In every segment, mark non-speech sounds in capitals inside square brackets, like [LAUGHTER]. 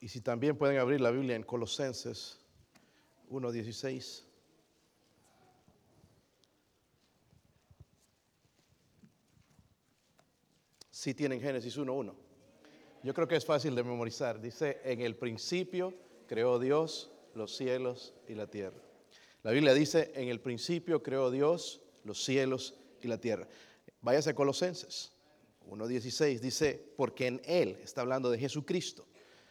Y si también pueden abrir la Biblia en Colosenses 1.16. Si tienen Génesis 1.1. Yo creo que es fácil de memorizar. Dice, en el principio creó Dios los cielos y la tierra. La Biblia dice, en el principio creó Dios los cielos y la tierra. Váyase a Colosenses 1.16. Dice, porque en Él, está hablando de Jesucristo.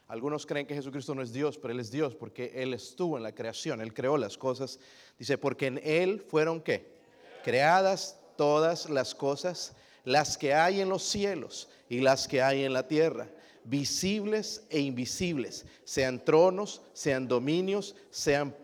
Algunos creen que Jesucristo no es Dios, pero Él es Dios porque Él estuvo en la creación, Él creó las cosas. Dice, porque en Él fueron qué? Creadas todas las cosas, las que hay en los cielos y las que hay en la tierra, visibles e invisibles, sean tronos, sean dominios, sean...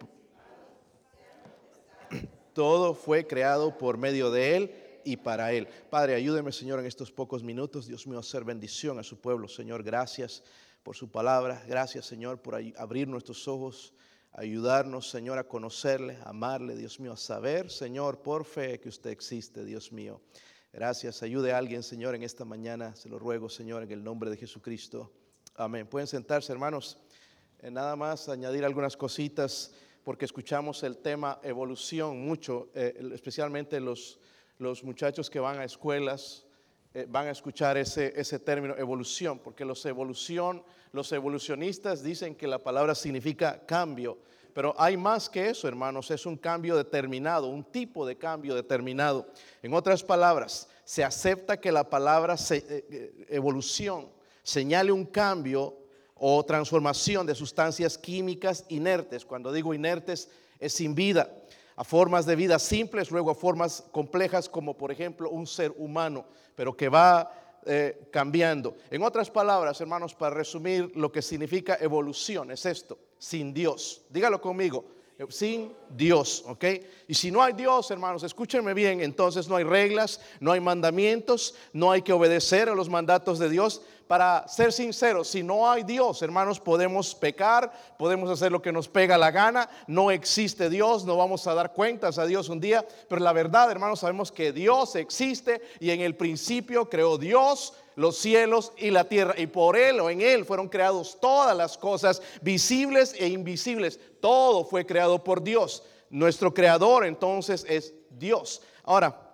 [CLEARS THROAT] Todo fue creado por medio de Él y para Él. Padre, ayúdeme, Señor, en estos pocos minutos, Dios mío, hacer bendición a su pueblo. Señor, gracias por su palabra. Gracias, Señor, por abrir nuestros ojos, ayudarnos, Señor, a conocerle, a amarle, Dios mío, a saber, Señor, por fe que usted existe, Dios mío. Gracias. Ayude a alguien, Señor, en esta mañana. Se lo ruego, Señor, en el nombre de Jesucristo. Amén. Pueden sentarse, hermanos. Eh, nada más añadir algunas cositas, porque escuchamos el tema evolución mucho, eh, especialmente los, los muchachos que van a escuelas, eh, van a escuchar ese, ese término evolución, porque los, evolución, los evolucionistas dicen que la palabra significa cambio, pero hay más que eso, hermanos, es un cambio determinado, un tipo de cambio determinado. En otras palabras, se acepta que la palabra eh, eh, evolución señale un cambio o transformación de sustancias químicas inertes. Cuando digo inertes, es sin vida a formas de vida simples, luego a formas complejas como por ejemplo un ser humano, pero que va eh, cambiando. En otras palabras, hermanos, para resumir lo que significa evolución, es esto, sin Dios. Dígalo conmigo, sin Dios, ¿ok? Y si no hay Dios, hermanos, escúchenme bien, entonces no hay reglas, no hay mandamientos, no hay que obedecer a los mandatos de Dios. Para ser sinceros, si no hay Dios, hermanos, podemos pecar, podemos hacer lo que nos pega la gana, no existe Dios, no vamos a dar cuentas a Dios un día, pero la verdad, hermanos, sabemos que Dios existe y en el principio creó Dios los cielos y la tierra. Y por Él o en Él fueron creados todas las cosas, visibles e invisibles. Todo fue creado por Dios. Nuestro creador entonces es Dios. Ahora,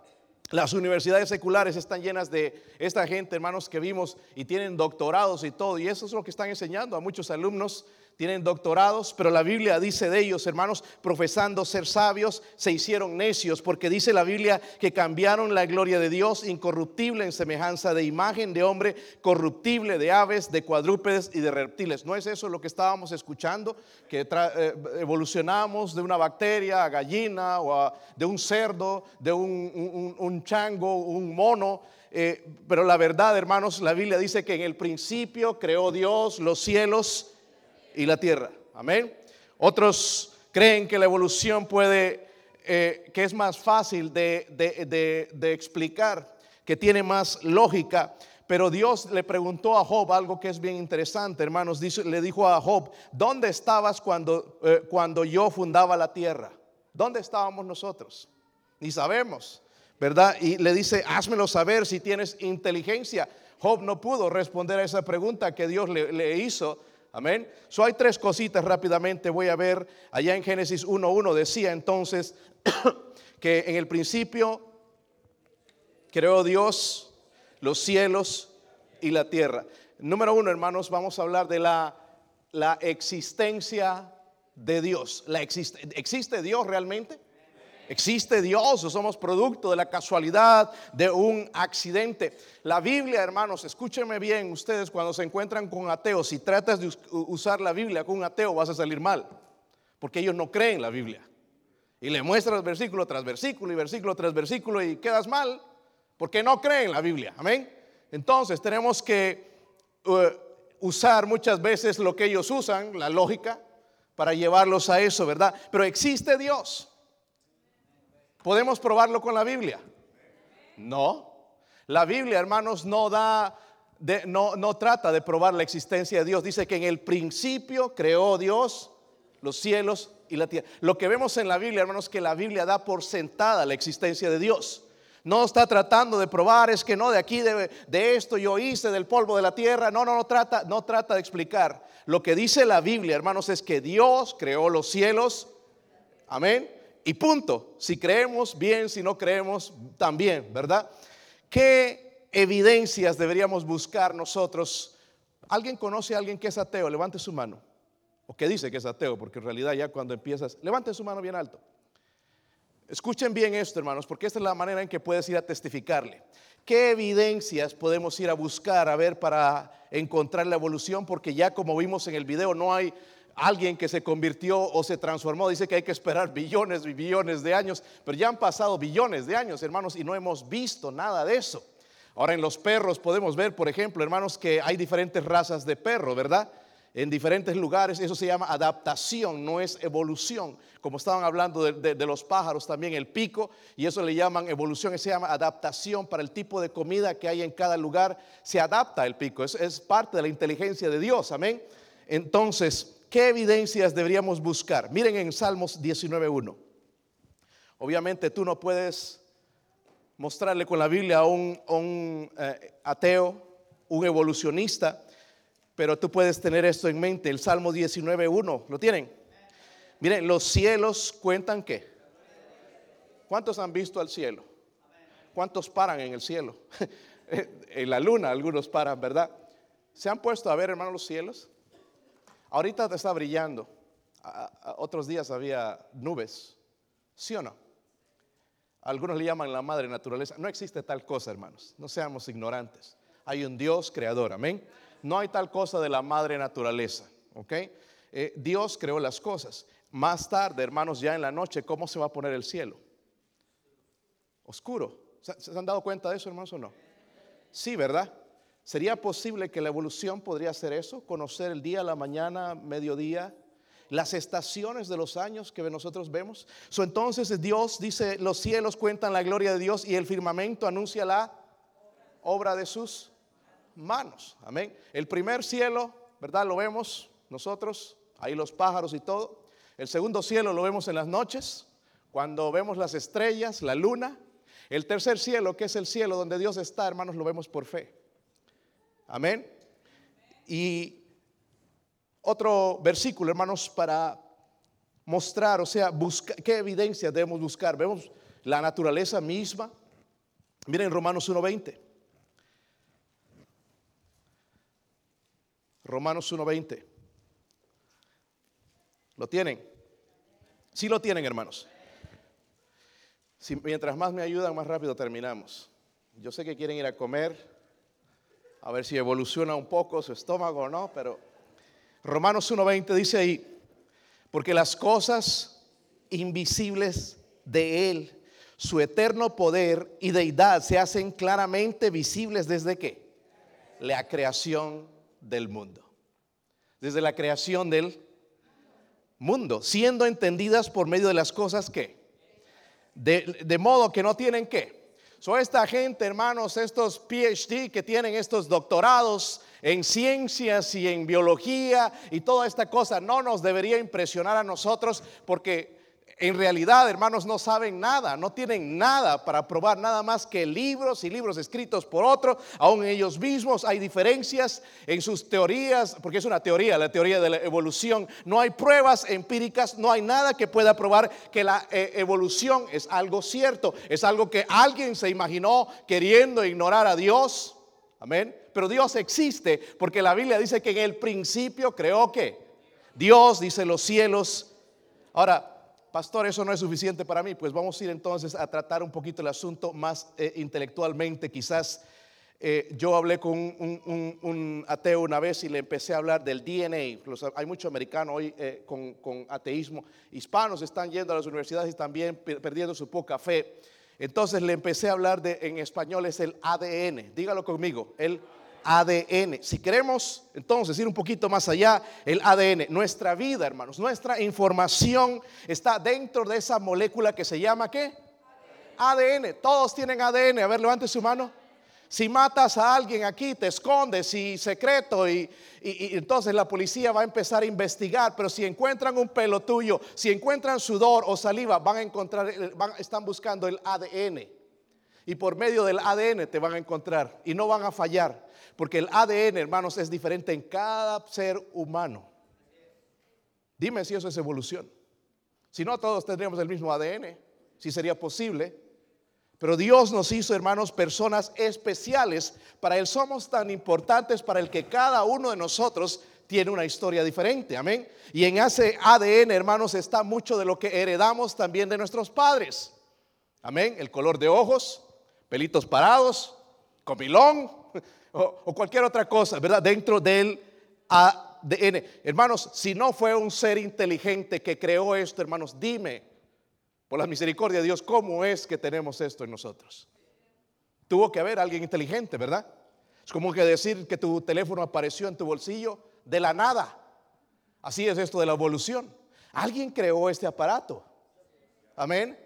las universidades seculares están llenas de esta gente, hermanos, que vimos y tienen doctorados y todo. Y eso es lo que están enseñando a muchos alumnos tienen doctorados, pero la Biblia dice de ellos, hermanos, profesando ser sabios, se hicieron necios, porque dice la Biblia que cambiaron la gloria de Dios incorruptible en semejanza de imagen de hombre, corruptible de aves, de cuadrúpedes y de reptiles. ¿No es eso lo que estábamos escuchando? Que eh, evolucionamos de una bacteria a gallina o de un cerdo, de un, chango, un mono. Eh, pero la verdad, hermanos, la Biblia dice que en el principio creó Dios los cielos y la tierra. Amén. Otros creen que la evolución puede, eh, que es más fácil de, explicar, que tiene más lógica. Pero Dios le preguntó a Job algo que es bien interesante, hermanos. le dijo a Job, ¿dónde estabas cuando, eh, cuando yo fundaba la tierra? ¿Dónde estábamos nosotros? Ni sabemos, ¿verdad? Y le dice, házmelo saber si tienes inteligencia. Job no pudo responder a esa pregunta que Dios le hizo Amén. So hay tres cositas rápidamente. Voy a ver allá en Génesis 1.1 decía entonces [COUGHS] que en el principio creó Dios los cielos y la tierra. Número uno, hermanos, vamos a hablar de la, la existencia de Dios. La ¿Existe Dios realmente? ¿Existe Dios o somos producto de la casualidad de un accidente? La Biblia, hermanos, escúchenme bien ustedes cuando se encuentran con ateos, si tratas de usar la Biblia con un ateo vas a salir mal, porque ellos no creen la Biblia. Y le muestras versículo tras versículo y versículo tras versículo y quedas mal, porque no creen la Biblia. Amén. Entonces tenemos que uh, usar muchas veces lo que ellos usan, la lógica, para llevarlos a eso, ¿verdad? Pero existe Dios. ¿Podemos probarlo con la Biblia? No. La Biblia, hermanos, no da, no, no trata de probar la existencia de Dios. Dice que en el principio creó Dios los cielos y la tierra. Lo que vemos en la Biblia, hermanos, que la Biblia da por sentada la existencia de Dios. No está tratando de probar, es que no, de aquí, de, de, esto yo hice, del polvo de la tierra. No, no, no trata, no trata de explicar. Lo que dice la Biblia, hermanos, es que Dios creó los cielos. Amén. Y punto. Si creemos, bien, si no creemos, también, ¿verdad? ¿Qué evidencias deberíamos buscar nosotros? ¿Alguien conoce a alguien que es ateo? Levante su mano. O que dice que es ateo, porque en realidad ya cuando empiezas, levante su mano bien alto. Escuchen bien esto, hermanos, porque esta es la manera en que puedes ir a testificarle. ¿Qué evidencias podemos ir a buscar a ver para encontrar la evolución? Porque ya como vimos en el video, no hay alguien que se convirtió o se transformó. Dice que hay que esperar [LAUGHS] billones y billones de años, pero ya han pasado billones de años, hermanos, y no hemos visto nada de eso. Ahora en los perros podemos ver, por ejemplo, hermanos, que hay diferentes razas de perro, ¿verdad? en diferentes lugares. Eso se llama adaptación, no es evolución. Como estaban hablando de, los pájaros también, el pico, y eso le llaman evolución, se llama adaptación para el tipo de comida que hay en cada lugar. Se adapta el pico, es, es parte de la inteligencia de Dios, amén. Entonces, ¿qué evidencias deberíamos buscar? Miren en Salmos 19.1. Obviamente tú no puedes mostrarle con la Biblia a un, eh, ateo, un evolucionista, pero tú puedes tener esto en mente, el Salmo 19.1, ¿lo tienen? Miren, los cielos cuentan qué. ¿Cuántos han visto al cielo? ¿Cuántos paran en el cielo? [LAUGHS] en la luna algunos paran, ¿verdad? ¿Se han puesto a ver, hermano, los cielos? Ahorita está brillando. otros días había nubes, ¿sí o no? Algunos le llaman la madre naturaleza. No existe tal cosa, hermanos. No seamos ignorantes. Hay un Dios creador, amén no hay tal cosa de la madre naturaleza, ¿ok? Eh, Dios creó las cosas. Más tarde, hermanos, ya en la noche, ¿cómo se va a poner el cielo? Oscuro. ¿Se, han dado cuenta de eso, hermanos, o no? Sí, ¿verdad? ¿Sería posible que la evolución podría hacer eso? Conocer el día, la mañana, mediodía, las estaciones de los años que nosotros vemos. So, entonces Dios dice, los cielos cuentan la gloria de Dios y el firmamento anuncia la obra de sus manos. Amén. El primer cielo, ¿verdad? Lo vemos nosotros, ahí los pájaros y todo. El segundo cielo lo vemos en las noches, cuando vemos las estrellas, la luna. El tercer cielo, que es el cielo donde Dios está, hermanos, lo vemos por fe. Amén. Y otro versículo, hermanos, para mostrar, o sea, qué evidencia debemos buscar. Vemos la naturaleza misma. Miren Romanos 1.20. Romanos 1.20. ¿Lo tienen? Sí lo tienen, hermanos. Mientras más me ayudan, más rápido terminamos. Yo sé que quieren ir a comer, a ver si evoluciona un poco su estómago o no, pero Romanos 1.20 dice ahí, porque las cosas invisibles de Él, su eterno poder y deidad se hacen claramente visibles desde qué? La creación del mundo. Desde la creación del mundo, siendo entendidas por medio de las cosas que, de, modo que no tienen que. So, esta gente, hermanos, estos PhD que tienen estos doctorados en ciencias y en biología y toda esta cosa, no nos debería impresionar a nosotros porque en realidad, hermanos, no saben nada, no tienen nada para probar, nada más que libros y libros escritos por otro, aún ellos mismos hay diferencias en sus teorías, porque es una teoría, la teoría de la evolución. No hay pruebas empíricas, no hay nada que pueda probar que la eh, evolución es algo cierto, es algo que alguien se imaginó queriendo ignorar a Dios. Amén. Pero Dios existe porque la Biblia dice que en el principio creó que Dios dice los cielos. Ahora, pastor, eso no es suficiente para mí, pues vamos a ir entonces a tratar un poquito el asunto más eh, intelectualmente. Quizás eh, yo hablé con un, ateo una vez y le empecé a hablar del DNA. hay muchos americanos hoy eh, con, ateísmo. Hispanos están yendo a las universidades y también perdiendo su poca fe. Entonces le empecé a hablar de, en español, es el ADN. Dígalo conmigo, el ADN. Si queremos entonces ir un poquito más allá, el ADN, nuestra vida, hermanos, nuestra información está dentro de esa molécula que se llama ¿qué? ADN. Todos tienen ADN. A ver, levante su mano. Si matas a alguien aquí, te escondes y secreto y, entonces la policía va a empezar a investigar. Pero si encuentran un pelo tuyo, si encuentran sudor o saliva, van a encontrar, van, están buscando el ADN. Y por medio del ADN te van a encontrar y no van a fallar, porque el ADN, hermanos, es diferente en cada ser humano. Dime si eso es evolución. Si no, todos tendríamos el mismo ADN, si sería posible. Pero Dios nos hizo, hermanos, personas especiales. Para Él somos tan importantes para el que cada uno de nosotros tiene una historia diferente. Amén. Y en ese ADN, hermanos, está mucho de lo que heredamos también de nuestros padres. Amén. El color de ojos, pelitos parados, comilón o, cualquier otra cosa, ¿verdad? Dentro del ADN. Hermanos, si no fue un ser inteligente que creó esto, hermanos, dime, por la misericordia de Dios, ¿cómo es que tenemos esto en nosotros? Tuvo que haber alguien inteligente, ¿verdad? Es como que decir que tu teléfono apareció en tu bolsillo de la nada. Así es esto de la evolución. Alguien creó este aparato. Amén.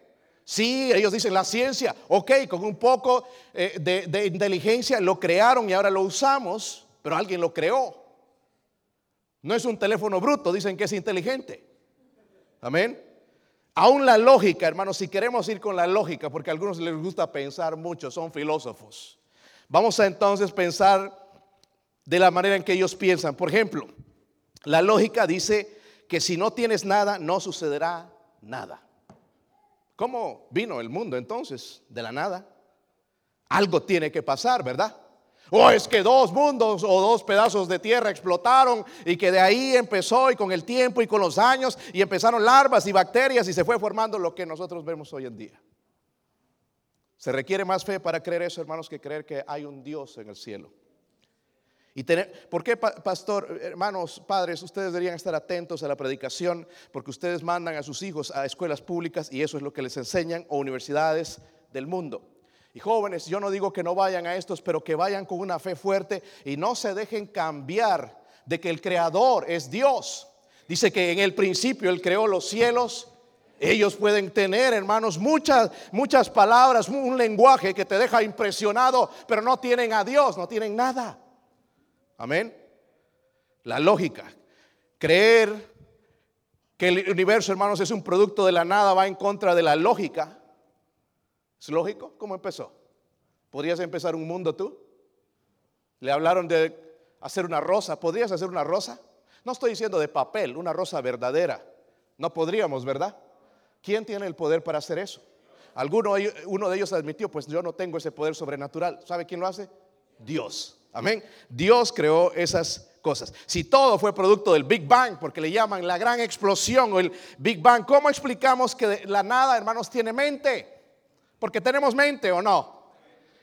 Sí, ellos dicen la ciencia, ok, con un poco eh, de, inteligencia lo crearon y ahora lo usamos, pero alguien lo creó. No es un teléfono bruto, dicen que es inteligente. Amén. Aún la lógica, hermanos, si queremos ir con la lógica, porque a algunos les gusta pensar mucho, son filósofos. Vamos a entonces pensar de la manera en que ellos piensan. Por ejemplo, la lógica dice que si no tienes nada, no sucederá nada. ¿Cómo vino el mundo entonces? De la nada. Algo tiene que pasar, ¿verdad? O es que dos mundos o dos pedazos de tierra explotaron y que de ahí empezó y con el tiempo y con los años y empezaron larvas y bacterias y se fue formando lo que nosotros vemos hoy en día. Se requiere más fe para creer eso, hermanos, que creer que hay un Dios en el cielo. Y ¿Por qué, pastor, hermanos, padres, ustedes deberían estar atentos a la predicación? Porque ustedes mandan a sus hijos a escuelas públicas y eso es lo que les enseñan o universidades del mundo. Y jóvenes, yo no digo que no vayan a estos, pero que vayan con una fe fuerte y no se dejen cambiar de que el creador es Dios. Dice que en el principio Él creó los cielos. Ellos pueden tener, hermanos, muchas, muchas palabras, un lenguaje que te deja impresionado, pero no tienen a Dios, no tienen nada. Amén. La lógica. Creer que el universo, hermanos, es un producto de la nada va en contra de la lógica. ¿Es lógico? ¿Cómo empezó? ¿Podrías empezar un mundo tú? Le hablaron de hacer una rosa. ¿Podrías hacer una rosa? No estoy diciendo de papel, una rosa verdadera. No podríamos, ¿verdad? ¿Quién tiene el poder para hacer eso? Alguno, uno de ellos admitió, pues yo no tengo ese poder sobrenatural. ¿Sabe quién lo hace? Dios. Amén. Dios creó esas cosas. Si todo fue producto del Big Bang, porque le llaman la gran explosión o el Big Bang, ¿cómo explicamos que la nada, hermanos, tiene mente? Porque tenemos mente o no.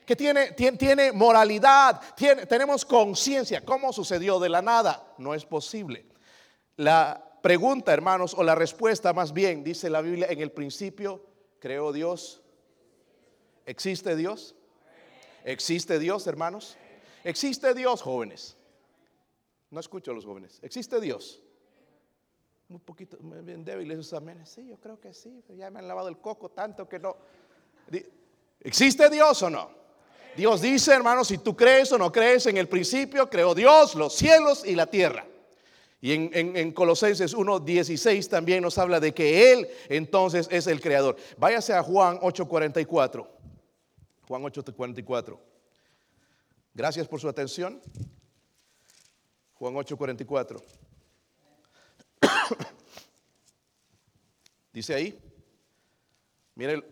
Que tiene, tiene, moralidad, tiene, tenemos conciencia. ¿Cómo sucedió de la nada? No es posible. La pregunta, hermanos, o la respuesta más bien, dice la Biblia, en el principio creó Dios. ¿Existe Dios? ¿Existe Dios, hermanos? ¿Existe Dios, jóvenes? No escucho a los jóvenes. ¿Existe Dios? Un poquito bien débiles esos amenes. Sí, yo creo que sí, ya me han lavado el coco tanto que no. ¿Existe Dios o no? Dios dice, hermanos, si tú crees o no crees, en el principio creó Dios los cielos y la tierra. Y en, en, en Colosenses 1.16 también nos habla de que Él entonces es el creador. Váyase a Juan 8.44. Juan 8.44. Gracias por su atención. Juan 8:44. [COUGHS] Dice ahí, mire,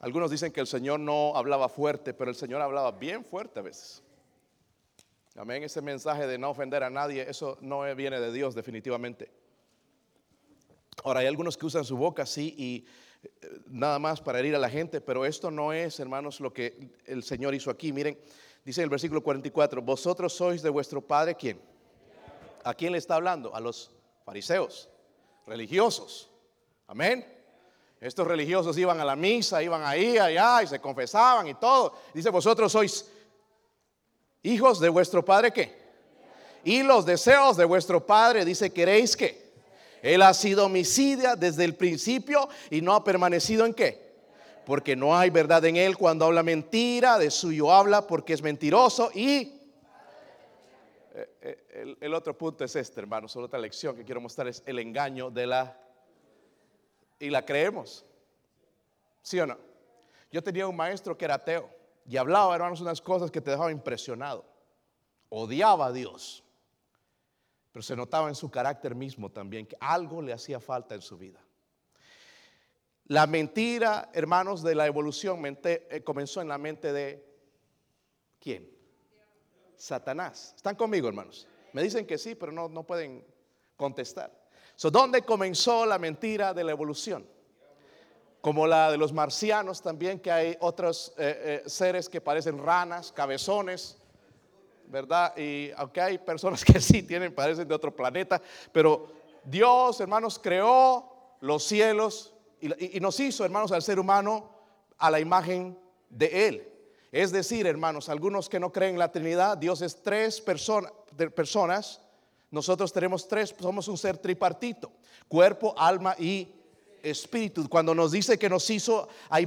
algunos dicen que el Señor no hablaba fuerte, pero el Señor hablaba bien fuerte a veces. Amén, ese mensaje de no ofender a nadie, eso no viene de Dios definitivamente. Ahora, hay algunos que usan su boca así y eh, nada más para herir a la gente, pero esto no es, hermanos, lo que el Señor hizo aquí. Miren, Dice en el versículo 44, vosotros sois de vuestro padre quién? ¿A quién le está hablando? A los fariseos, religiosos. Amén. Estos religiosos iban a la misa, iban ahí, allá y se confesaban y todo. Dice, vosotros sois hijos de vuestro padre qué? Y los deseos de vuestro padre, dice, queréis que él ha sido homicida desde el principio y no ha permanecido en qué? Porque no hay verdad en él cuando habla mentira, de suyo habla porque es mentiroso y eh, eh, el, otro punto es este, hermano, solo otra lección que quiero mostrar es el engaño de la... Y la creemos, ¿sí o no? Yo tenía un maestro que era ateo y hablaba, hermanos, unas cosas que te dejaban impresionado. Odiaba a Dios, pero se notaba en su carácter mismo también que algo le hacía falta en su vida. La mentira, hermanos, de la evolución eh, comenzó en la mente de ¿quién? Satanás. ¿Están conmigo, hermanos? Me dicen que sí, pero no, no pueden contestar. So, ¿Dónde comenzó la mentira de la evolución? Como la de los marcianos también, que hay otros eh, eh, seres que parecen ranas, cabezones, ¿verdad? Y aunque hay personas [LAUGHS] que sí tienen, parecen de otro planeta, pero Dios, hermanos, creó los cielos y, nos hizo, hermanos, al ser humano a la imagen de Él. Es decir, hermanos, algunos que no creen en la Trinidad, Dios es tres personas, nosotros tenemos tres, somos un ser tripartito, cuerpo, alma y espíritu. Cuando nos dice que nos hizo a,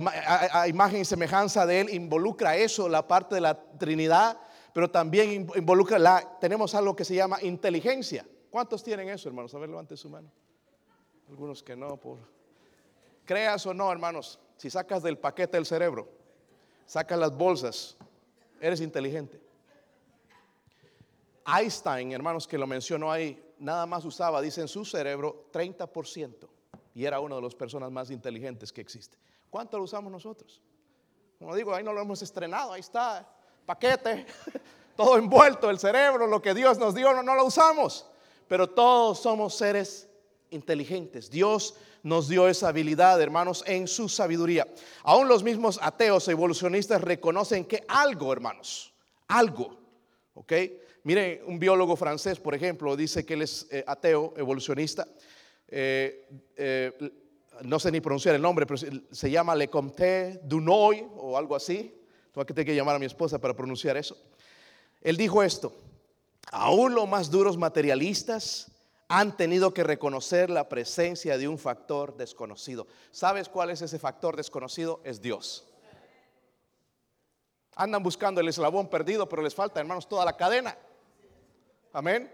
imagen y semejanza de Él, involucra eso, la parte de la Trinidad, pero también involucra la, tenemos algo que se llama inteligencia. ¿Cuántos tienen eso, hermanos? A ver, levante su mano. Algunos que no, por Creas o no, hermanos, si sacas del paquete el cerebro, sacas las bolsas, eres inteligente. Einstein, hermanos, que lo mencionó ahí, nada más usaba, dice en su cerebro, 30%. Y era una de las personas más inteligentes que existe. ¿Cuánto lo usamos nosotros? Como digo, ahí no lo hemos estrenado, ahí está, paquete, [LAUGHS] todo envuelto, el cerebro, lo que Dios nos dio, no, no lo usamos. Pero todos somos seres inteligentes. Dios nos dio esa habilidad, hermanos, en su sabiduría. Aún los mismos ateos evolucionistas reconocen que algo, hermanos, algo, ¿ok? Miren, un biólogo francés, por ejemplo, dice que él es eh, ateo, evolucionista. Eh, eh, no sé ni pronunciar el nombre, pero se llama Le Comte Dunoy o algo así. Tengo que tener que llamar a mi esposa para pronunciar eso. Él dijo esto, aún los más duros materialistas han tenido que reconocer la presencia de un factor desconocido. ¿Sabes cuál es ese factor desconocido? Es Dios. Andan buscando el eslabón perdido, pero les falta, hermanos, toda la cadena. Amén.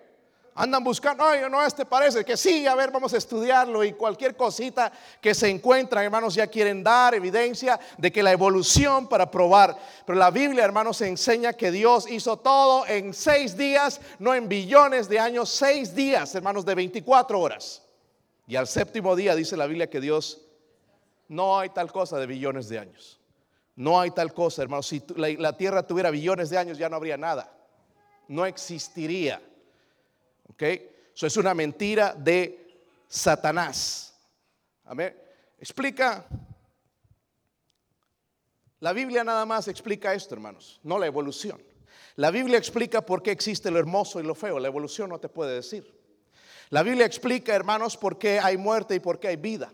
Andan buscando, ay, no, este parece que sí, a ver, vamos a estudiarlo y cualquier cosita que se encuentra, hermanos, ya quieren dar evidencia de que la evolución para probar. Pero la Biblia, hermanos, enseña que Dios hizo todo en seis días, no en billones de años, seis días, hermanos, de 24 horas. Y al séptimo día dice la Biblia que Dios, no hay tal cosa de billones de años. No hay tal cosa, hermanos. Si la, la tierra tuviera billones de años ya no habría nada. No existiría. ¿Ok? Eso es una mentira de Satanás. Amén. Explica. La Biblia nada más explica esto, hermanos, no la evolución. La Biblia explica por qué existe lo hermoso y lo feo. La evolución no te puede decir. La Biblia explica, hermanos, por qué hay muerte y por qué hay vida.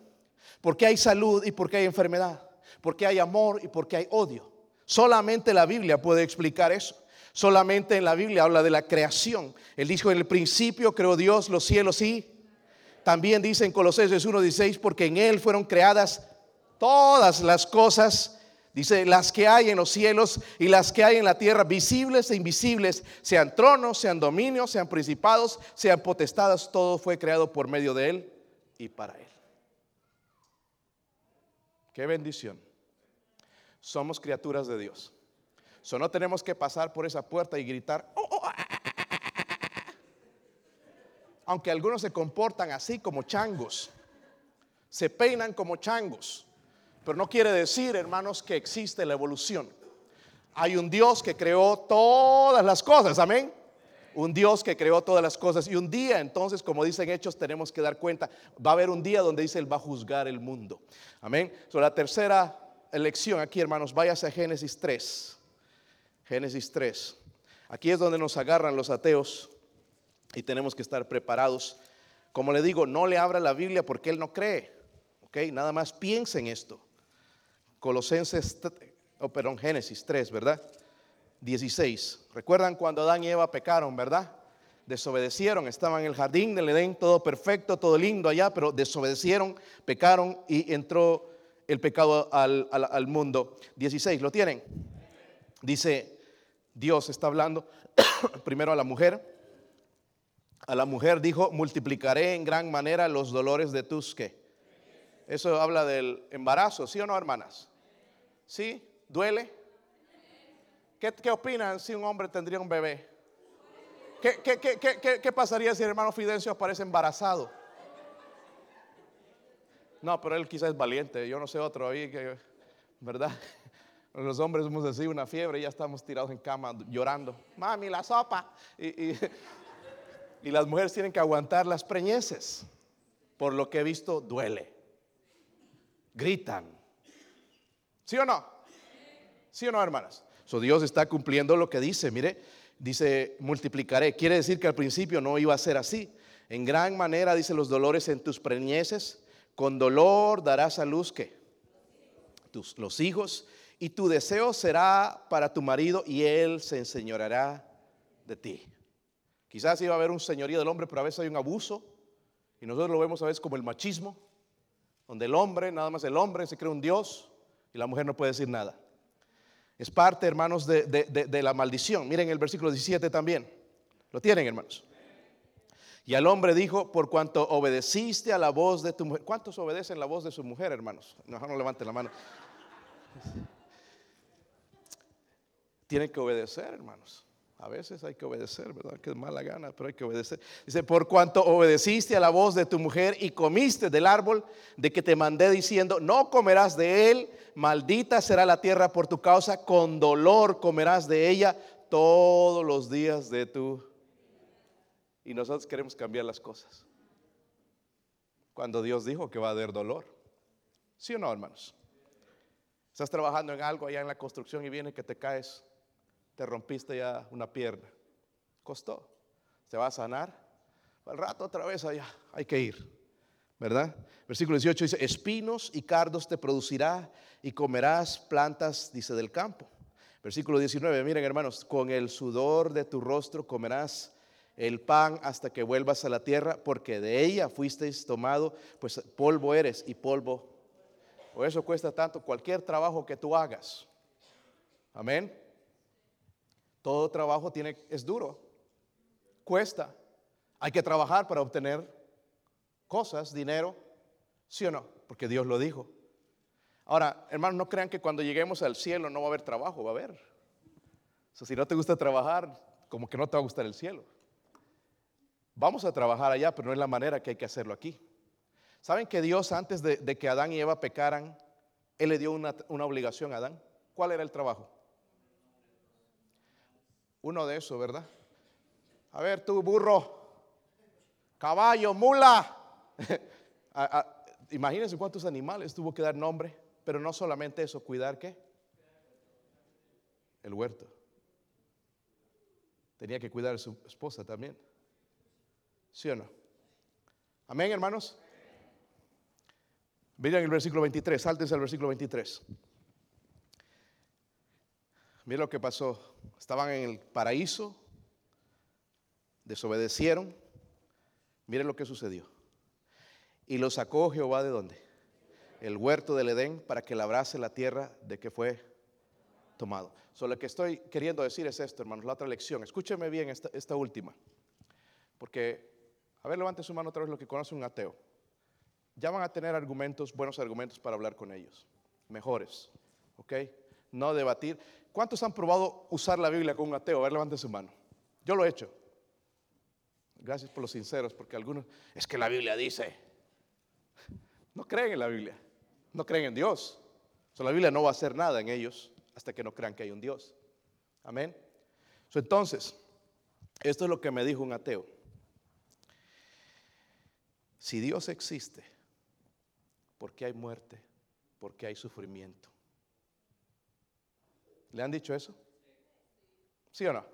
Por qué hay salud y por qué hay enfermedad. Por qué hay amor y por qué hay odio. Solamente la Biblia puede explicar eso. Solamente en la Biblia habla de la creación. Él dijo, en el principio creó Dios los cielos y también dice en Colosenses 1.16, porque en Él fueron creadas todas las cosas, dice, las que hay en los cielos y las que hay en la tierra, visibles e invisibles, sean tronos, sean dominios, sean principados, sean potestadas, todo fue creado por medio de Él y para Él. Qué bendición. Somos criaturas de Dios. So, no tenemos que pasar por esa puerta y gritar. Oh, oh, ah, ah, ah, Aunque algunos se comportan así como changos, se peinan como changos, pero no quiere decir, hermanos, que existe la evolución. Hay un Dios que creó todas las cosas, amén. Un Dios que creó todas las cosas. Y un día, entonces, como dicen Hechos, tenemos que dar cuenta. Va a haber un día donde dice Él va a juzgar el mundo. Amén. So, la tercera lección aquí, hermanos, váyase a Génesis 3. Génesis 3. Aquí es donde nos agarran los ateos y tenemos que estar preparados. Como le digo, no le abra la Biblia porque él no cree. ¿Ok? Nada más piensa en esto. Colosenses, oh, Génesis 3, ¿verdad? 16. ¿Recuerdan cuando Adán y Eva pecaron, verdad? Desobedecieron, estaban en el jardín del Edén, todo perfecto, todo lindo allá, pero desobedecieron, pecaron y entró el pecado al, al mundo. 16, ¿lo tienen? Dice, Dios está hablando [COUGHS] primero a la mujer. A la mujer dijo, multiplicaré en gran manera los dolores de tus que. Eso habla del embarazo, ¿sí o no, hermanas? ¿Sí? ¿Duele? ¿Qué, qué opinan si un hombre tendría un bebé? ¿Qué, qué, qué, pasaría si el hermano Fidencio aparece embarazado? No, pero él quizás es valiente, yo no sé otro ahí que, ¿verdad? Los hombres somos así, una fiebre, y ya estamos tirados en cama llorando. Mami, la sopa. Y, [LAUGHS] y, las mujeres tienen que aguantar las preñeces. Por lo que he visto, duele. Gritan. ¿Sí o no? ¿Sí o no, hermanas? So, Dios está cumpliendo lo que dice. Mire, dice, multiplicaré. Quiere decir que al principio no iba a ser así. En gran manera, dice, los dolores en tus preñeces con dolor darás a luz que tus los hijos y tu deseo será para tu marido y él se enseñoreará de ti. Quizás iba a haber un señorío del hombre, pero a veces hay un abuso y nosotros lo vemos a veces como el machismo, donde el hombre, nada más el hombre se cree un Dios y la mujer no puede decir nada. Es parte, hermanos, de, de la maldición. Miren el versículo 17 también. ¿Lo tienen, hermanos? Y al hombre dijo, por cuanto obedeciste a la voz de tu mujer. ¿Cuántos obedecen la voz de su mujer, hermanos? No, no levanten la mano. Tienen que obedecer, hermanos. A veces hay que obedecer, ¿verdad? Que es mala gana, pero hay que obedecer. Dice, por cuanto obedeciste a la voz de tu mujer y comiste del árbol de que te mandé diciendo, no comerás de él, maldita será la tierra por tu causa, con dolor comerás de ella todos los días de tu y nosotros queremos cambiar las cosas. Cuando Dios dijo que va a haber dolor. ¿Sí o no, hermanos? Estás trabajando en algo allá en la construcción y viene que te caes, te rompiste ya una pierna. Costó. Se va a sanar. Al rato otra vez allá, hay que ir. ¿Verdad? Versículo 18 dice, espinos y cardos te producirá y comerás plantas, dice, del campo. Versículo 19, miren hermanos, con el sudor de tu rostro comerás el pan hasta que vuelvas a la tierra, porque de ella fuisteis tomado, pues polvo eres y polvo. O eso cuesta tanto cualquier trabajo que tú hagas. Amén. Todo trabajo tiene, es duro, cuesta. Hay que trabajar para obtener cosas, dinero, ¿sí o no? Porque Dios lo dijo. Ahora, hermanos, no crean que cuando lleguemos al cielo no va a haber trabajo, va a haber. Si no te gusta trabajar, como que no te va a gustar el cielo. Vamos a trabajar allá, pero no es la manera que hay que hacerlo aquí. ¿Saben que Dios antes de, que Adán y Eva pecaran, Él le dio una obligación a Adán? ¿Cuál era el trabajo? Uno de esos, ¿verdad? A ver, tú, burro, caballo, mula. [LAUGHS] Imagínense cuántos animales tuvo que dar nombre, pero no solamente eso, cuidar qué? El huerto. Tenía que cuidar a su esposa también. ¿Sí o no? Amén, hermanos. Miren el versículo 23, sáltense al versículo 23. Miren lo que pasó. Estaban en el paraíso, desobedecieron. Miren lo que sucedió. Y lo sacó Jehová de dónde? El huerto del Edén para que labrase la tierra de que fue tomado. Solo lo que estoy queriendo decir es esto, hermanos, la otra lección. Escúcheme bien esta, esta última. Porque a ver, levante su mano otra vez lo que conoce un ateo. Ya van a tener argumentos, buenos argumentos para hablar con ellos. Mejores. ¿Ok? No debatir. ¿Cuántos han probado usar la Biblia con un ateo? A ver, levante su mano. Yo lo he hecho. Gracias por los sinceros, porque algunos, es que la Biblia dice, no creen en la Biblia, no creen en Dios. la Biblia no va a hacer nada en ellos hasta que no crean que hay un Dios. Amén. entonces, esto es lo que me dijo un ateo. Si Dios existe, ¿por qué hay muerte? ¿Por qué hay sufrimiento? ¿Le han dicho eso? ¿Sí o no?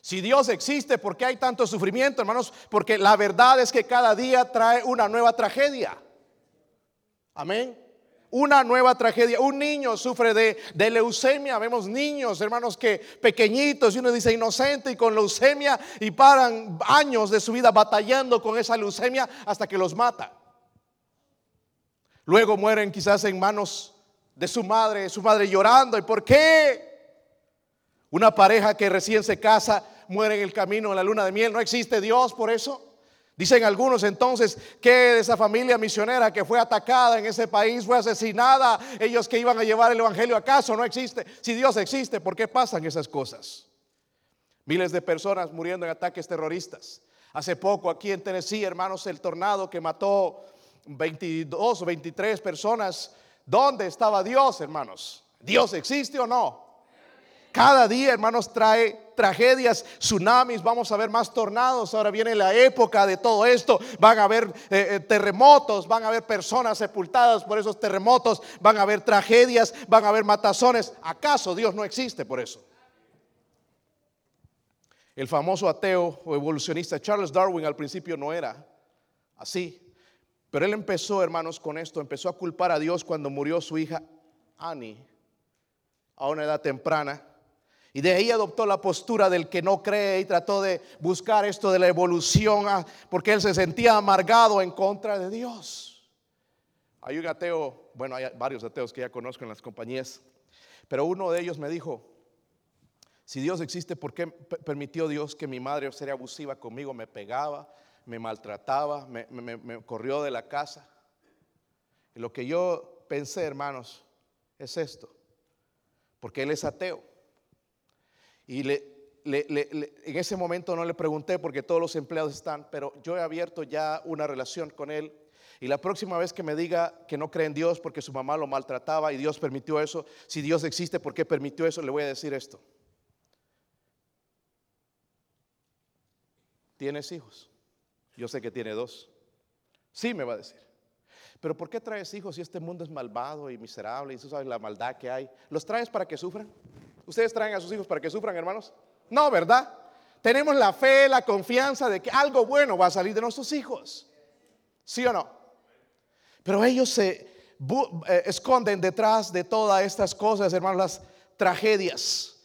Si Dios existe, ¿por qué hay tanto sufrimiento, hermanos? Porque la verdad es que cada día trae una nueva tragedia. Amén una nueva tragedia. Un niño sufre de, leucemia. Vemos niños, hermanos, que pequeñitos, y uno dice inocente y con leucemia y paran años de su vida batallando con esa leucemia hasta que los mata. Luego mueren quizás en manos de su madre, su madre llorando. ¿Y por qué? Una pareja que recién se casa muere en el camino en la luna de miel. ¿No existe Dios por eso? Dicen algunos entonces que esa familia misionera que fue atacada en ese país fue asesinada, ellos que iban a llevar el Evangelio acaso no existe. Si Dios existe, ¿por qué pasan esas cosas? Miles de personas muriendo en ataques terroristas. Hace poco aquí en Tennessee, hermanos, el tornado que mató 22 o 23 personas. ¿Dónde estaba Dios, hermanos? ¿Dios existe o no? Cada día, hermanos, trae tragedias, tsunamis, vamos a ver más tornados. Ahora viene la época de todo esto. Van a haber eh, eh, terremotos, van a haber personas sepultadas por esos terremotos, van a haber tragedias, van a haber matazones. ¿Acaso Dios no existe por eso? El famoso ateo o evolucionista Charles Darwin al principio no era así. Pero él empezó, hermanos, con esto, empezó a culpar a Dios cuando murió su hija Annie a una edad temprana. Y de ahí adoptó la postura del que no cree y trató de buscar esto de la evolución, ah, porque él se sentía amargado en contra de Dios. Hay un ateo, bueno, hay varios ateos que ya conozco en las compañías, pero uno de ellos me dijo, si Dios existe, ¿por qué permitió Dios que mi madre sería abusiva conmigo? Me pegaba, me maltrataba, me, corrió de la casa. Y lo que yo pensé, hermanos, es esto, porque él es ateo. Y en ese momento no le pregunté porque todos los empleados están, pero yo he abierto ya una relación con él. Y la próxima vez que me diga que no cree en Dios porque su mamá lo maltrataba y Dios permitió eso, si Dios existe, ¿por qué permitió eso? Le voy a decir esto. ¿Tienes hijos? Yo sé que tiene dos. Sí, me va a decir. Pero ¿por qué traes hijos si este mundo es malvado y miserable y tú sabes la maldad que hay? ¿Los traes para que sufran? ¿Ustedes traen a sus hijos para que sufran, hermanos? No, ¿verdad? Tenemos la fe, la confianza de que algo bueno va a salir de nuestros hijos. ¿Sí o no? Pero ellos se eh, esconden detrás de todas estas cosas, hermanos, las tragedias.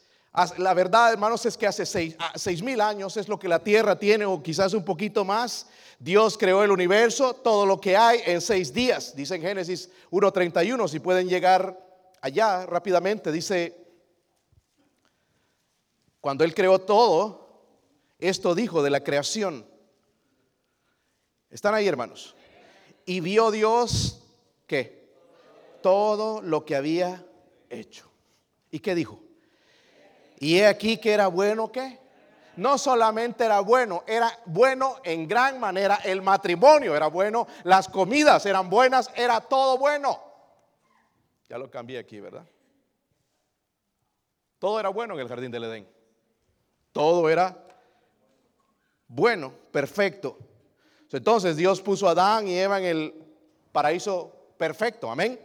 La verdad, hermanos, es que hace seis, ah, seis, mil años es lo que la tierra tiene, o quizás un poquito más. Dios creó el universo, todo lo que hay en seis días. Dice en Génesis 1.31, si pueden llegar allá rápidamente, dice cuando Él creó todo, esto dijo de la creación. ¿Están ahí, hermanos? Y vio Dios que todo lo que había hecho. ¿Y qué dijo? Y he aquí que era bueno que no solamente era bueno, era bueno en gran manera. El matrimonio era bueno, las comidas eran buenas, era todo bueno. Ya lo cambié aquí, ¿verdad? Todo era bueno en el jardín del Edén. Todo era bueno, perfecto. Entonces Dios puso a Adán y Eva en el paraíso perfecto, amén.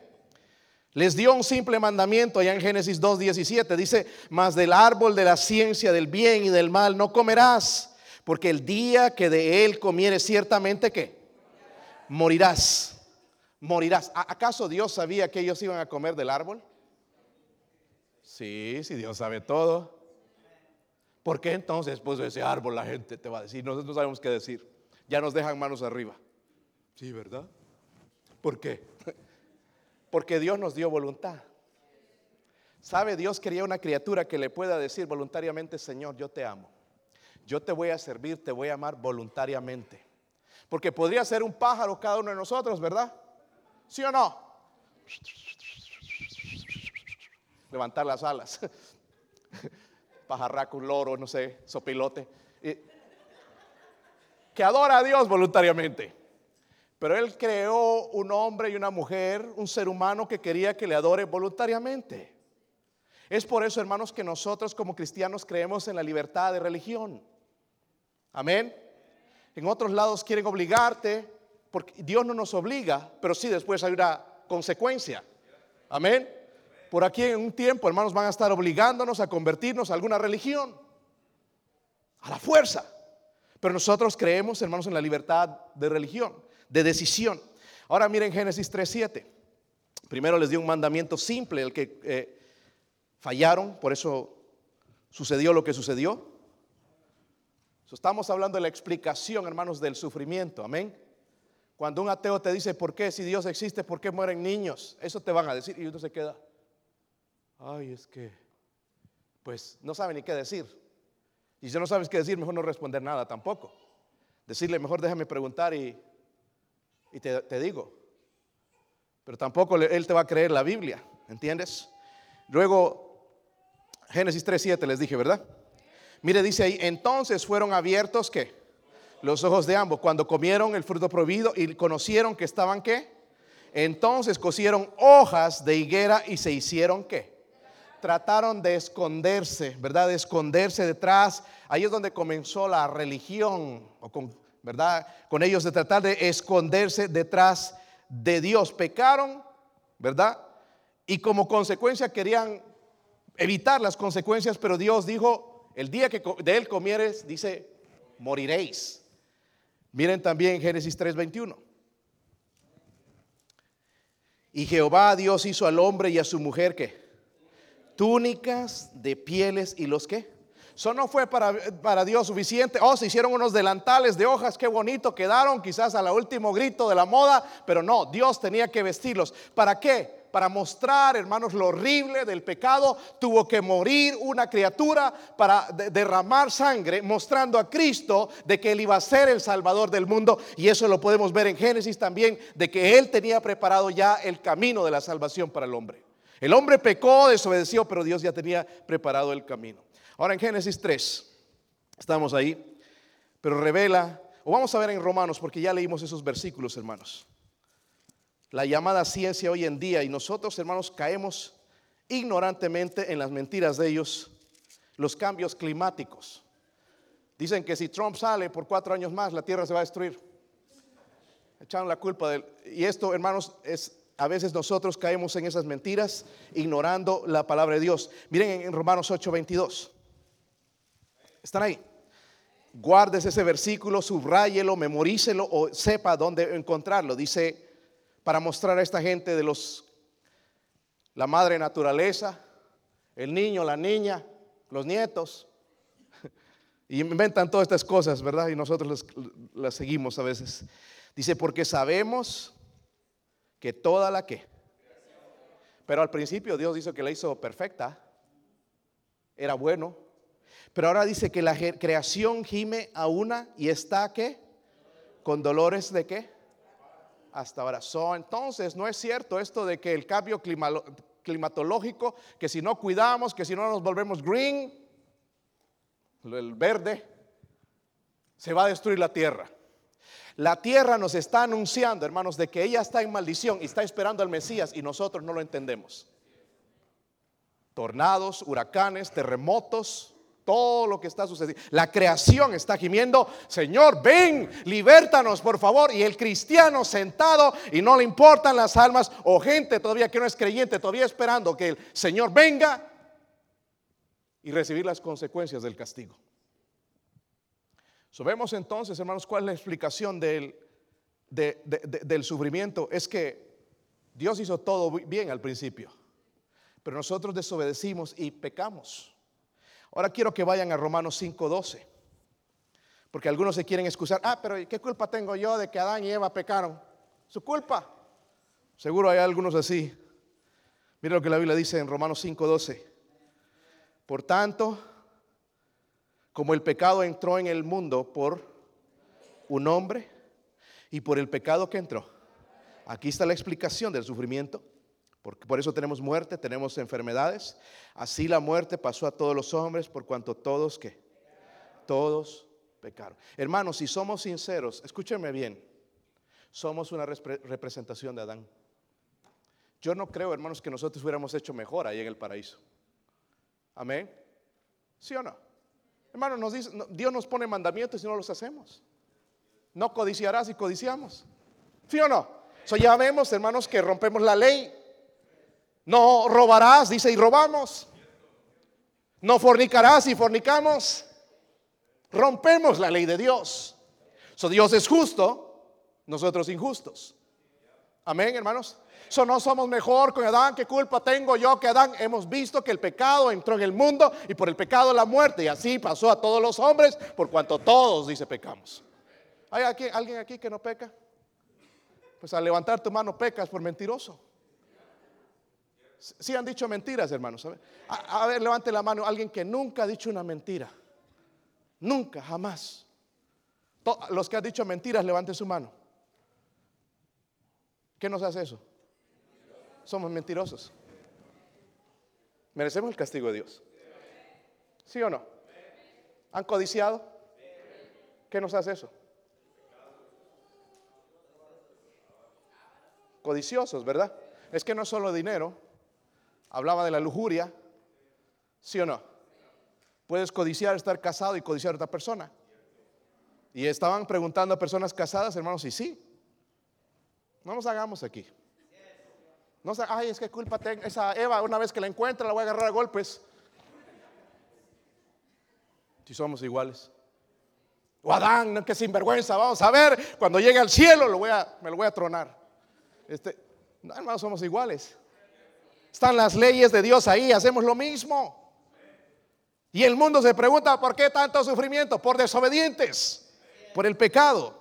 Les dio un simple mandamiento allá en Génesis 2.17. Dice, mas del árbol de la ciencia del bien y del mal no comerás, porque el día que de él comieres ciertamente que morirás. Morirás. ¿Acaso Dios sabía que ellos iban a comer del árbol? Sí, sí, Dios sabe todo. ¿Por qué entonces después de ese árbol la gente te va a decir? Nosotros no sabemos qué decir. Ya nos dejan manos arriba. Sí, ¿verdad? ¿Por qué? Porque Dios nos dio voluntad. ¿Sabe? Dios quería una criatura que le pueda decir voluntariamente, Señor, yo te amo. Yo te voy a servir, te voy a amar voluntariamente. Porque podría ser un pájaro cada uno de nosotros, ¿verdad? ¿Sí o no? Levantar las alas [LAUGHS] pajarraco, un loro, no sé, sopilote, que adora a Dios voluntariamente. Pero Él creó un hombre y una mujer, un ser humano que quería que le adore voluntariamente. Es por eso, hermanos, que nosotros como cristianos creemos en la libertad de religión. Amén. En otros lados quieren obligarte, porque Dios no nos obliga, pero sí después hay una consecuencia. Amén por aquí en un tiempo, hermanos, van a estar obligándonos a convertirnos a alguna religión, a la fuerza. Pero nosotros creemos, hermanos, en la libertad de religión, de decisión. Ahora miren Génesis 3.7. Primero les dio un mandamiento simple, el que eh, fallaron, por eso sucedió lo que sucedió. Estamos hablando de la explicación, hermanos, del sufrimiento. Amén. Cuando un ateo te dice, ¿por qué? Si Dios existe, ¿por qué mueren niños? Eso te van a decir y uno se queda ay, es que, pues no sabe ni qué decir. Y si no sabes qué decir, mejor no responder nada tampoco. Decirle, mejor déjame preguntar y, y te, te digo. Pero tampoco él te va a creer la Biblia, ¿entiendes? Luego, Génesis 3.7 les dije, ¿verdad? Mire, dice ahí, entonces fueron abiertos, ¿qué? Los ojos de ambos, cuando comieron el fruto prohibido y conocieron que estaban, ¿qué? Entonces cosieron hojas de higuera y se hicieron, ¿qué? Trataron de esconderse, ¿verdad? De esconderse detrás. Ahí es donde comenzó la religión, o con, ¿verdad? Con ellos de tratar de esconderse detrás de Dios. Pecaron, ¿verdad? Y como consecuencia querían evitar las consecuencias, pero Dios dijo, el día que de él comieres, dice, moriréis. Miren también Génesis 3:21. Y Jehová Dios hizo al hombre y a su mujer que túnicas de pieles y los que. Eso no fue para, para Dios suficiente. Oh, se hicieron unos delantales de hojas, qué bonito quedaron, quizás a la último grito de la moda, pero no, Dios tenía que vestirlos. ¿Para qué? Para mostrar, hermanos, lo horrible del pecado. Tuvo que morir una criatura para de- derramar sangre, mostrando a Cristo de que Él iba a ser el Salvador del mundo. Y eso lo podemos ver en Génesis también, de que Él tenía preparado ya el camino de la salvación para el hombre. El hombre pecó, desobedeció, pero Dios ya tenía preparado el camino. Ahora en Génesis 3, estamos ahí, pero revela, o vamos a ver en Romanos, porque ya leímos esos versículos, hermanos. La llamada ciencia hoy en día, y nosotros, hermanos, caemos ignorantemente en las mentiras de ellos, los cambios climáticos. Dicen que si Trump sale por cuatro años más, la tierra se va a destruir. Echaron la culpa del... Y esto, hermanos, es... A veces nosotros caemos en esas mentiras ignorando la palabra de Dios. Miren en- en Romanos 8, 22. ¿Están ahí? Guardes ese versículo, subráyelo, memorícelo o sepa dónde encontrarlo. Dice, para mostrar a esta gente de los, la madre naturaleza, el niño, la niña, los nietos. [LAUGHS] Y inventan todas estas cosas, ¿verdad? Y nosotros las, seguimos a veces. Dice, porque sabemos que toda la que. Pero al principio Dios dijo que la hizo perfecta. Era bueno. Pero ahora dice que la creación gime a una y está que con dolores de qué? Hasta ahora. So, entonces no es cierto esto de que el cambio climatológico, que si no cuidamos, que si no nos volvemos green, el verde, se va a destruir la tierra. La tierra nos está anunciando, hermanos, de que ella está en maldición y está esperando al Mesías y nosotros no lo entendemos. Tornados, huracanes, terremotos, todo lo que está sucediendo. La creación está gimiendo, Señor, ven, libértanos, por favor. Y el cristiano sentado y no le importan las almas o gente todavía que no es creyente, todavía esperando que el Señor venga y recibir las consecuencias del castigo. So, vemos entonces, hermanos, cuál es la explicación del, de- de- de- del sufrimiento. Es que Dios hizo todo bien al principio, pero nosotros desobedecimos y pecamos. Ahora quiero que vayan a Romanos 5:12, porque algunos se quieren excusar. Ah, pero ¿qué culpa tengo yo de que Adán y Eva pecaron? Su culpa. Seguro hay algunos así. Mira lo que la Biblia dice en Romanos 5:12. Por tanto, como el pecado entró en el mundo por un hombre y por el pecado que entró. Aquí está la explicación del sufrimiento. Porque por eso tenemos muerte, tenemos enfermedades. Así la muerte pasó a todos los hombres por cuanto todos que todos pecaron. Hermanos, si somos sinceros, escúchenme bien. Somos una repre- representación de Adán. Yo no creo, hermanos, que nosotros hubiéramos hecho mejor ahí en el paraíso. Amén. ¿Sí o no? Hermano, nos dice, Dios nos pone mandamientos y no los hacemos. No codiciarás y codiciamos. ¿Sí o no? So ya vemos, hermanos, que rompemos la ley. No robarás, dice, y robamos. No fornicarás y fornicamos. Rompemos la ley de Dios. So Dios es justo, nosotros injustos. Amén, hermanos. So no somos mejor con Adán. ¿Qué culpa tengo yo que Adán? Hemos visto que el pecado entró en el mundo y por el pecado la muerte. Y así pasó a todos los hombres por cuanto todos, dice, pecamos. ¿Hay aquí, alguien aquí que no peca? Pues al levantar tu mano pecas por mentiroso. Sí han dicho mentiras, hermanos. A ver, levante la mano alguien que nunca ha dicho una mentira. Nunca, jamás. Los que han dicho mentiras, levanten su mano. ¿Qué nos hace eso? Somos mentirosos. Merecemos el castigo de Dios. ¿Sí o no? ¿Han codiciado? ¿Qué nos hace eso? Codiciosos, ¿verdad? Es que no es solo dinero. Hablaba de la lujuria. ¿Sí o no? Puedes codiciar estar casado y codiciar a otra persona. Y estaban preguntando a personas casadas, hermanos, y sí. No nos hagamos aquí. No sé, ay, es que culpa tengo. Esa Eva, una vez que la encuentre, la voy a agarrar a golpes. Si somos iguales. O Adán, que sinvergüenza, vamos a ver, cuando llegue al cielo lo voy a, me lo voy a tronar. Este, no, hermanos, somos iguales. Están las leyes de Dios ahí, hacemos lo mismo. Y el mundo se pregunta, ¿por qué tanto sufrimiento? Por desobedientes, por el pecado.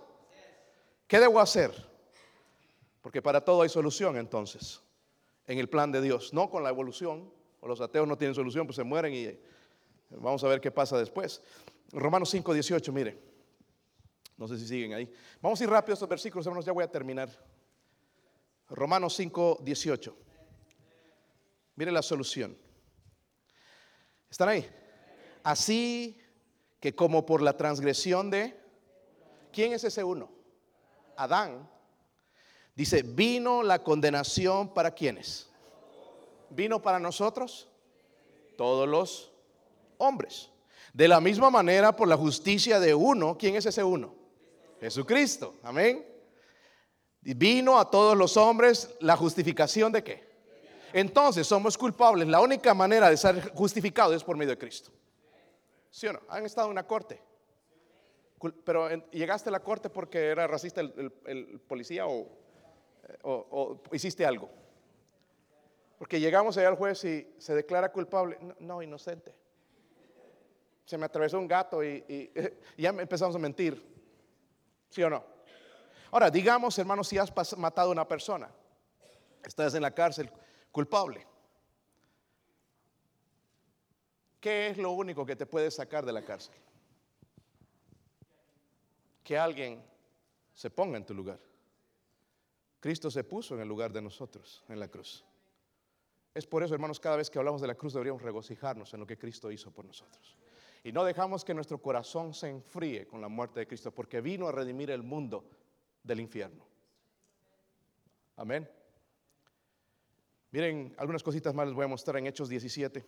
¿Qué debo hacer? Porque para todo hay solución entonces en el plan de Dios, no con la evolución. O los ateos no tienen solución, pues se mueren y vamos a ver qué pasa después. Romanos 5, 18, mire. No sé si siguen ahí. Vamos a ir rápido a estos versículos, hermanos, ya voy a terminar. Romanos 5, 18. Mire la solución. ¿Están ahí? Así que como por la transgresión de... ¿Quién es ese uno? Adán Dice, vino la condenación para quienes. ¿Vino para nosotros? Todos los hombres. De la misma manera, por la justicia de uno, ¿quién es ese uno? Jesucristo. Amén. Vino a todos los hombres la justificación de qué? Entonces somos culpables. La única manera de ser justificados es por medio de Cristo. ¿Sí o no? Han estado en una corte. Pero llegaste a la corte porque era racista el policía o o, hiciste algo. Porque llegamos allá al juez y se declara culpable. No, inocente. Se me atravesó un gato y, [LAUGHS] ya empezamos a mentir. ¿Sí o no? Ahora, digamos, hermano, si has matado a una persona, estás en la cárcel culpable. ¿Qué es lo único que te puede sacar de la cárcel? Que alguien se ponga en tu lugar. Cristo se puso en el lugar de nosotros en la cruz. Es por eso, hermanos, cada vez que hablamos de la cruz deberíamos regocijarnos en lo que Cristo hizo por nosotros. Y no dejamos que nuestro corazón se enfríe con la muerte de Cristo, porque vino a redimir el mundo del infierno. Amén. Miren, algunas cositas más les voy a mostrar en Hechos 17.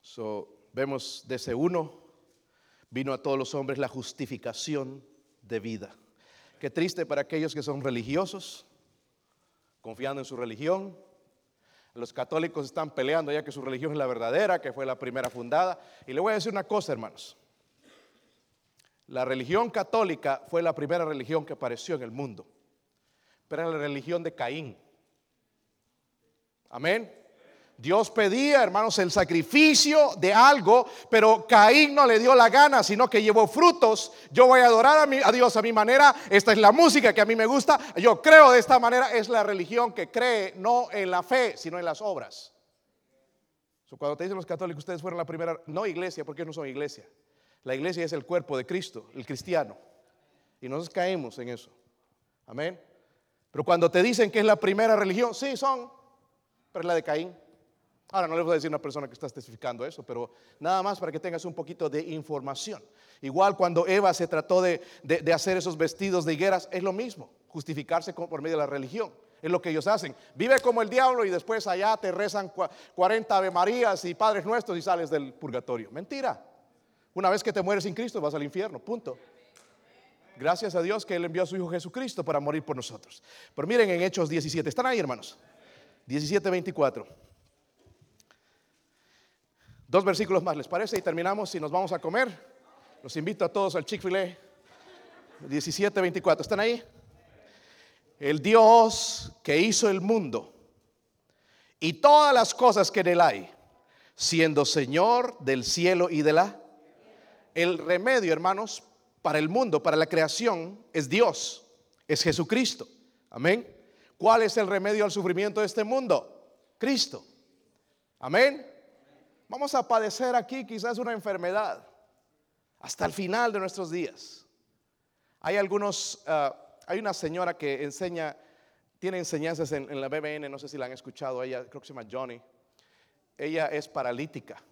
So, vemos ese uno, vino a todos los hombres la justificación de vida. Qué triste para aquellos que son religiosos, confiando en su religión. Los católicos están peleando ya que su religión es la verdadera, que fue la primera fundada. Y le voy a decir una cosa, hermanos. La religión católica fue la primera religión que apareció en el mundo, pero era la religión de Caín. Amén. Dios pedía, hermanos, el sacrificio de algo, pero Caín no le dio la gana, sino que llevó frutos. Yo voy a adorar a, Dios a mi manera. Esta es la música que a mí me gusta. Yo creo de esta manera. Es la religión que cree no en la fe, sino en las obras. cuando te dicen los católicos, ustedes fueron la primera, no iglesia, porque no son iglesia. La iglesia es el cuerpo de Cristo, el cristiano. Y nosotros caemos en eso. Amén. Pero cuando te dicen que es la primera religión, sí son, pero es la de Caín. Ahora no le voy a decir a una persona que está especificando eso, pero nada más para que tengas un poquito de información. Igual cuando Eva se trató de, hacer esos vestidos de higueras, es lo mismo, justificarse por medio de la religión. Es lo que ellos hacen. Vive como el diablo y después allá te rezan 40 Ave Marías y Padres Nuestros y sales del purgatorio. Mentira. Una vez que te mueres sin Cristo vas al infierno, punto. Gracias a Dios que Él envió a su Hijo Jesucristo para morir por nosotros. Pero miren en Hechos 17, ¿están ahí hermanos? 17, 24. Dos versículos más, ¿les parece? Y terminamos y nos vamos a comer. Los invito a todos al Chick-fil-A 17, 24. ¿Están ahí? El Dios que hizo el mundo y todas las cosas que en él hay, siendo Señor del cielo y de la... El remedio, hermanos, para el mundo, para la creación, es Dios, es Jesucristo. Amén. ¿Cuál es el remedio al sufrimiento de este mundo? Cristo. Amén. Vamos a padecer aquí quizás una enfermedad. hasta el final de nuestros días. Hay algunos, ah, hay una señora que enseña, tiene enseñanzas en, en, la BBN, no sé si la han escuchado, ella creo que se llama Johnny. Ella es paralítica,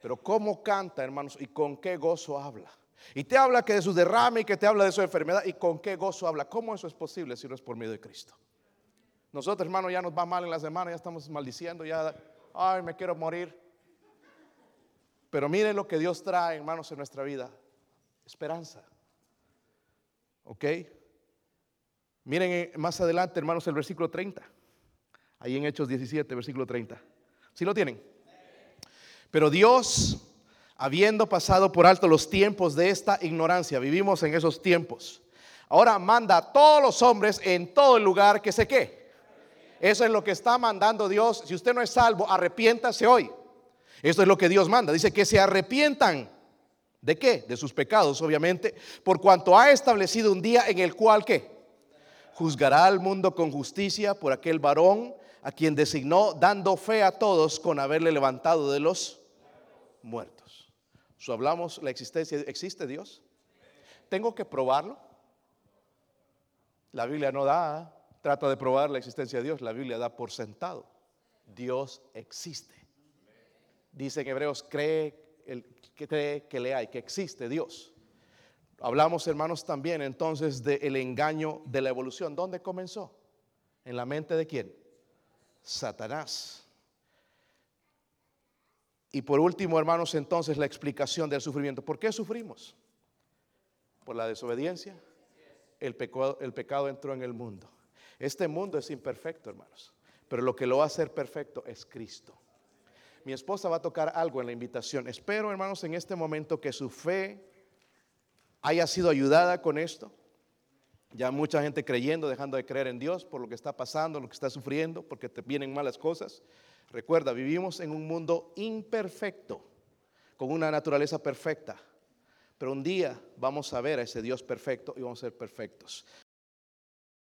pero cómo canta, hermanos, y con qué gozo habla. Y te habla que de su derrame y que te habla de su enfermedad y con qué gozo habla. ¿Cómo eso es posible si no es por medio de Cristo? Nosotros, hermanos, ya nos va mal en la semana, ya estamos maldiciendo, ya, ay, me quiero morir. Pero mire lo que Dios trae, hermanos, en nuestra vida. Esperanza. ¿Ok? Miren eh, más adelante, hermanos, el versículo 30. Ahí en Hechos 17, versículo 30. ¿Sí lo tienen? Pero Dios habiendo pasado por alto los tiempos de esta ignorancia, vivimos en esos tiempos. Ahora manda a todos los hombres en todo el lugar que se qué. Eso es lo que está mandando Dios. Si usted no es salvo, arrepiéntase hoy. Esto es lo que Dios manda. Dice que se arrepientan. ¿De qué? De sus pecados, obviamente. Por cuanto ha establecido un día en el cual qué? Juzgará al mundo con justicia por aquel varón a quien designó, dando fe a todos con haberle levantado de los muertos hablamos la existencia, ¿existe Dios? ¿Tengo que probarlo? La Biblia no da, trata de probar la existencia de Dios, la Biblia da por sentado. Dios existe. Dice en Hebreos, cree, que cree que le hay, que existe Dios. Hablamos, hermanos, también entonces del engaño de la evolución. ¿Dónde comenzó? ¿En la mente de quién? Satanás. Y por último, hermanos, entonces la explicación del sufrimiento. ¿Por qué sufrimos? Por la desobediencia. El pecado, entró en el mundo. Este mundo es imperfecto, hermanos. Pero lo que lo va a hacer perfecto es Cristo. Mi esposa va a tocar algo en la invitación. Espero, hermanos, en este momento que su fe haya sido ayudada con esto. Ya mucha gente creyendo, dejando de creer en Dios por lo que está pasando, lo que está sufriendo, porque te vienen malas cosas. Recuerda, vivimos en un mundo imperfecto, con una naturaleza perfecta. Pero un día vamos a ver a ese Dios perfecto y vamos a ser perfectos.